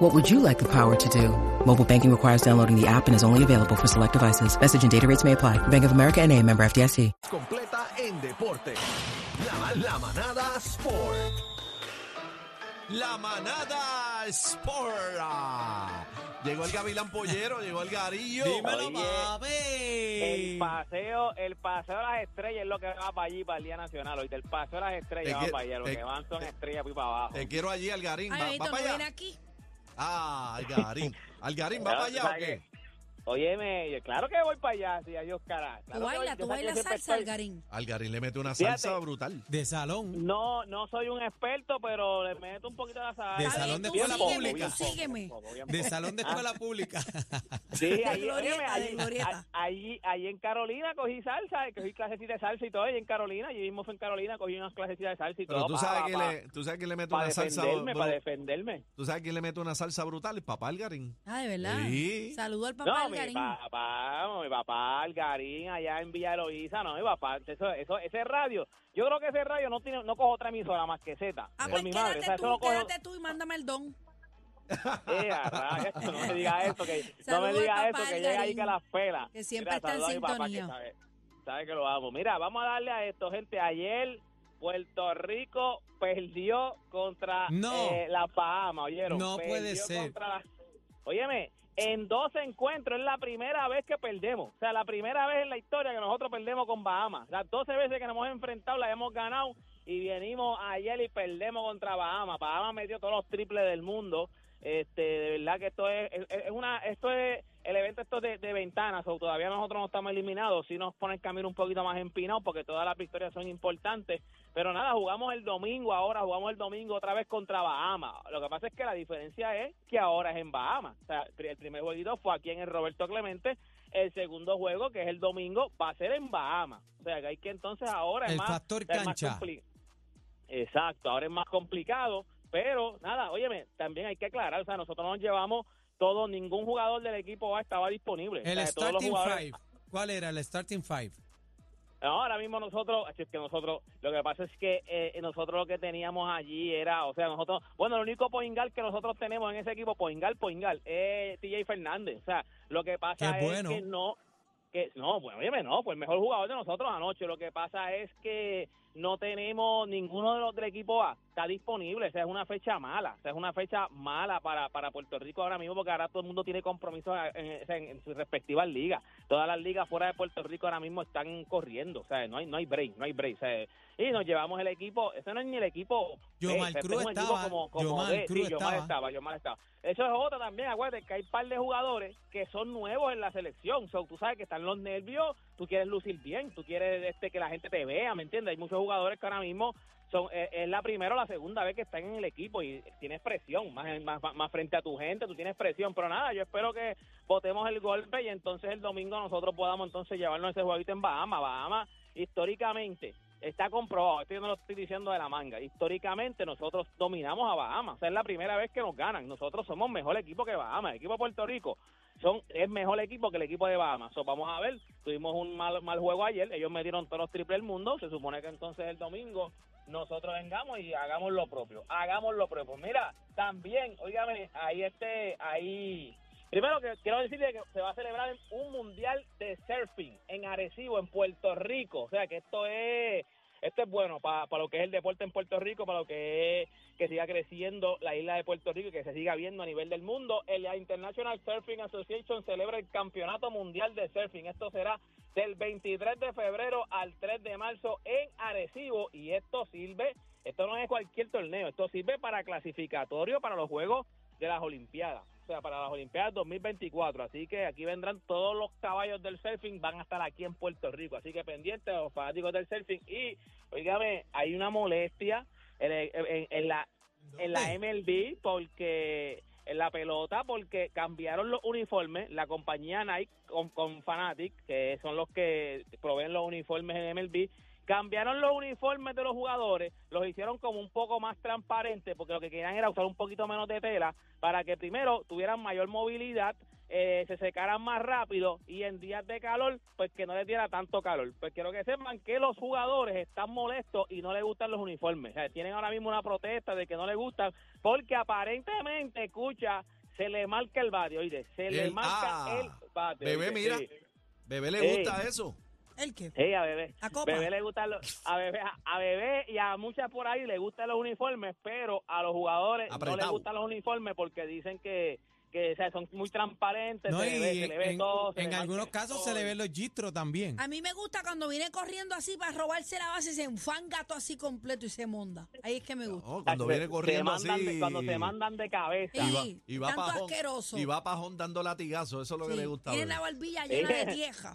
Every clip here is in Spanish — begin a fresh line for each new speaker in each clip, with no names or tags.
What would you like the power to do? Mobile banking requires downloading the app and is only available for select devices. Message and data rates may apply. Bank of America and a member FDIC.
completa en deporte. La, la manada Sport.
La manada Sport. Ah, Llegó el Gavilán Pollero, llegó el Garillo.
Dímelo,
Oye,
papi.
El paseo, el paseo de las estrellas es lo que va para allí, para el Día Nacional. Hoy el paseo de las estrellas
Es
va
que-
para allá. Lo
es-
que van son
es-
estrellas fui para abajo.
Te quiero allí, Algarín.
Ay,
¿Va, va
¿no
para allá?
aquí?
Ah, Algarín. Algarín, ¿va para allá o qué?
Óyeme, claro que voy para allá, sí, adiós, cara.
¿Tú
Claro que voy,
bailas, tú
que
bailas salsa, Algarín?
Algarín le mete una
Fíjate.
salsa brutal.
De salón.
No, no soy un experto, pero le meto un poquito de la salsa.
De salón de
tú
escuela
sígueme,
pública.
tú sígueme.
De salón de escuela pública.
Sí, ahí,
glorieta,
óyeme,
de
ahí,
glorieta.
ahí, ahí en Carolina cogí salsa, cogí clasecita de salsa y todo, ahí en Carolina, allí mismo fue en Carolina, cogí unas clasecitas de salsa y
Pero
todo.
tú sabes, que le, tú sabes quién le mete
para
una salsa
defenderme, para defenderme.
Tú sabes quién le mete una salsa brutal, el papá Algarín.
Ah, de verdad.
Sí.
Saludo al papá
No, mi
Algarín.
papá, mi papá Algarín allá en Villa Eloísa, no, mi papá, eso, eso, ese radio, yo creo que ese radio no tiene, no cojo otra emisora más que Z,
Ah,
por
pues
mi madre, o sea,
tú,
no cojo,
quédate tú y mándame el don.
Eh, no me diga eso, que, no me
al
diga
papá
eso, que llega ahí que las pela.
que siempre
Mira,
está en
saluda a mi papá, que
sintonía.
sabe, sabe que lo amo. Mira, vamos a darle a esto, gente, ayer Puerto Rico perdió contra
No.
eh, la Bahamas, ¿oyeron?
No puede ser.
contra la- Óyeme, en dos encuentros es la primera vez que perdemos. O sea, la primera vez en la historia que nosotros perdemos con Bahamas. Las 12 veces que nos hemos enfrentado las hemos ganado y venimos ayer y perdemos contra Bahamas. Bahamas metió todos los triples del mundo. Este, de verdad que esto es, es- es una, esto es el evento esto de, de ventanas, o todavía nosotros no estamos eliminados, sí nos pone el camino un poquito más empinado porque todas las victorias son importantes, pero nada, jugamos el domingo ahora, jugamos el domingo otra vez contra Bahamas. Lo que pasa es que la diferencia es que ahora es en Bahamas. O sea, el primer jueguito fue aquí en el Roberto Clemente, el segundo juego, que es el domingo, va a ser en Bahamas. O sea, que hay que entonces ahora es
El
más,
factor
es más
cancha.
compli- Exacto, ahora es más complicado, pero nada, óyeme, también hay que aclarar, o sea, nosotros no nos llevamos todo, ningún jugador del equipo A estaba disponible.
El
O sea,
starting
jugadores-
five. ¿Cuál era el starting five?
no, ahora mismo nosotros, es que nosotros, lo que pasa es que eh, nosotros lo que teníamos allí era, o sea, nosotros, bueno, el único Poingal que nosotros tenemos en ese equipo, Poingal, Poingal, es TJ Fernández. O sea, lo que pasa
Qué
es
bueno.
que no, que no, bueno, óyeme, no, pues el mejor jugador de nosotros anoche. Lo que pasa es que no tenemos ninguno de los del equipo A está disponible. O sea, es una fecha mala. O sea, es una fecha mala para, para Puerto Rico ahora mismo porque ahora todo el mundo tiene compromisos en, en- en sus respectivas ligas. Todas las ligas fuera de Puerto Rico ahora mismo están corriendo. O sea, no hay, no hay break, no hay break. O sea, y nos llevamos el equipo, ese no es ni el equipo. O sea, este
Cruz
un
estaba,
como- como
Yomar estaba.
estaba, Yomar estaba. Eso es otra también, acuérdate que hay par de jugadores que son nuevos en la selección. So, tú sabes que están los nervios, tú quieres lucir bien, tú quieres este que la gente te vea, ¿me entiendes? Hay muchos jugadores que ahora mismo son eh, es la primera o la segunda vez que están en el equipo y tienes presión, más, más, más frente a tu gente, tú tienes presión. Pero nada, yo espero que votemos el golpe y entonces el domingo nosotros podamos entonces llevarnos ese jueguito en Bahamas. Bahamas, históricamente, está comprobado, esto yo no lo estoy diciendo de la manga, históricamente nosotros dominamos a Bahamas, es la primera vez que nos ganan, nosotros somos mejor equipo que Bahamas, el equipo de Puerto Rico son es mejor equipo que el equipo de Bahamas, so, vamos a ver, tuvimos un mal, mal juego ayer, ellos me dieron todos los triples del mundo, se supone que entonces el domingo nosotros vengamos y hagamos lo propio, hagamos lo propio, mira, también, óigame, ahí este, ahí Primero que quiero decirle que se va a celebrar un mundial de surfing en Arecibo, en Puerto Rico. O sea que esto es esto es bueno para, lo que es el deporte en Puerto Rico, para lo que es que siga creciendo la isla de Puerto Rico y que se siga viendo a nivel del mundo. El International Surfing Association celebra el Campeonato Mundial de Surfing. Esto será del 23 de febrero al 3 de marzo en Arecibo y esto sirve, esto no es cualquier torneo, esto sirve para clasificatorio para los Juegos de las Olimpiadas, para las Olimpiadas 2024. Así que aquí vendrán todos los caballos del surfing, van a estar aquí en Puerto Rico. Así que pendientes los fanáticos del surfing. Y, oígame, hay una molestia en, en- en la en la MLB porque en la pelota porque cambiaron los uniformes. La compañía Nike con, con Fanatic, que son los que proveen los uniformes en MLB, cambiaron los uniformes de los jugadores, los hicieron como un poco más transparentes porque lo que querían era usar un poquito menos de tela para que primero tuvieran mayor movilidad, eh, se secaran más rápido y en días de calor, pues que no les diera tanto calor. Pues quiero que sepan que los jugadores están molestos y no les gustan los uniformes. O sea, tienen ahora mismo una protesta de que no les gustan porque aparentemente, escucha, se le marca el bate, oye, se le marca
ah,
el bate.
Bebé, mira.
sí.
Bebé le gusta eso.
¿El qué?
Sí, a bebé.
¿A copa?
Bebé le gustan los, a bebé, a bebé y a muchas por ahí le gustan los uniformes, pero a los jugadores no les gustan los uniformes porque dicen que, que o sea, son muy transparentes,
No,
se, le ve, se le ve
en,
todo. se
en
le marca
algunos casos
todo.
se le ven los gistros también.
A mí me gusta cuando viene corriendo así para robarse la base, se enfanga todo así completo y se monda. Ahí es que me gusta.
No, cuando viene corriendo
mandan
así.
de- cuando se mandan de cabeza.
y va, y va
tanto
pajón,
asqueroso.
y va pajón dando latigazos, eso es lo que le gusta.
Tiene la barbilla llena de tieja.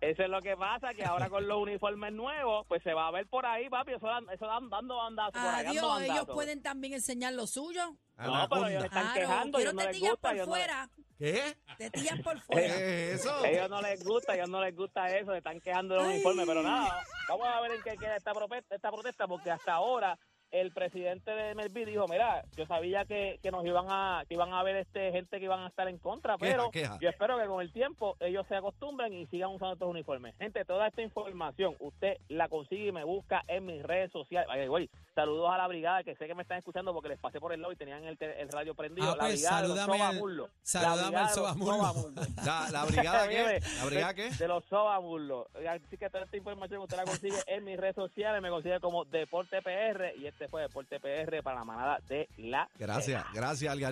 Eso es lo que pasa, que ahora con los uniformes nuevos, pues se va a ver por ahí, papi, eso, dan- eso dan dando bandazos por ahí, dando
Adiós, ellos pueden también enseñar lo suyo.
No, pero ellos están
Claro,
quejando, ellos no les
tetillas
gusta,
por
ellos no les-
fuera.
¿Qué?
Tetillas por
¿Qué
fuera.
es eso?
ellos no les gusta, ellos no les gusta eso, se están quejando de los uniformes, pero nada, vamos a ver en qué queda esta, prope- esta protesta, porque hasta ahora el presidente de MLB dijo, mira, yo sabía que, que nos iban a que iban a haber este gente que iban a estar en contra, pero
queja.
yo espero que con el tiempo ellos se acostumbren y sigan usando estos uniformes. Gente, toda esta información usted la consigue y me busca en mis redes sociales. Ay, güey, saludos a la brigada que sé que me están escuchando porque les pasé por el lobby y tenían el, el radio prendido.
Ah,
la
pues,
brigada de los
salúdame al-.
La de.
¿La, brigada qué? ¿La brigada qué?
De los sobamullos. Así que toda esta información usted la consigue en mis redes sociales. Me consigue como Deporte PR y este fue Deporte PR para la manada de la
Gracias, gracias, Algarito.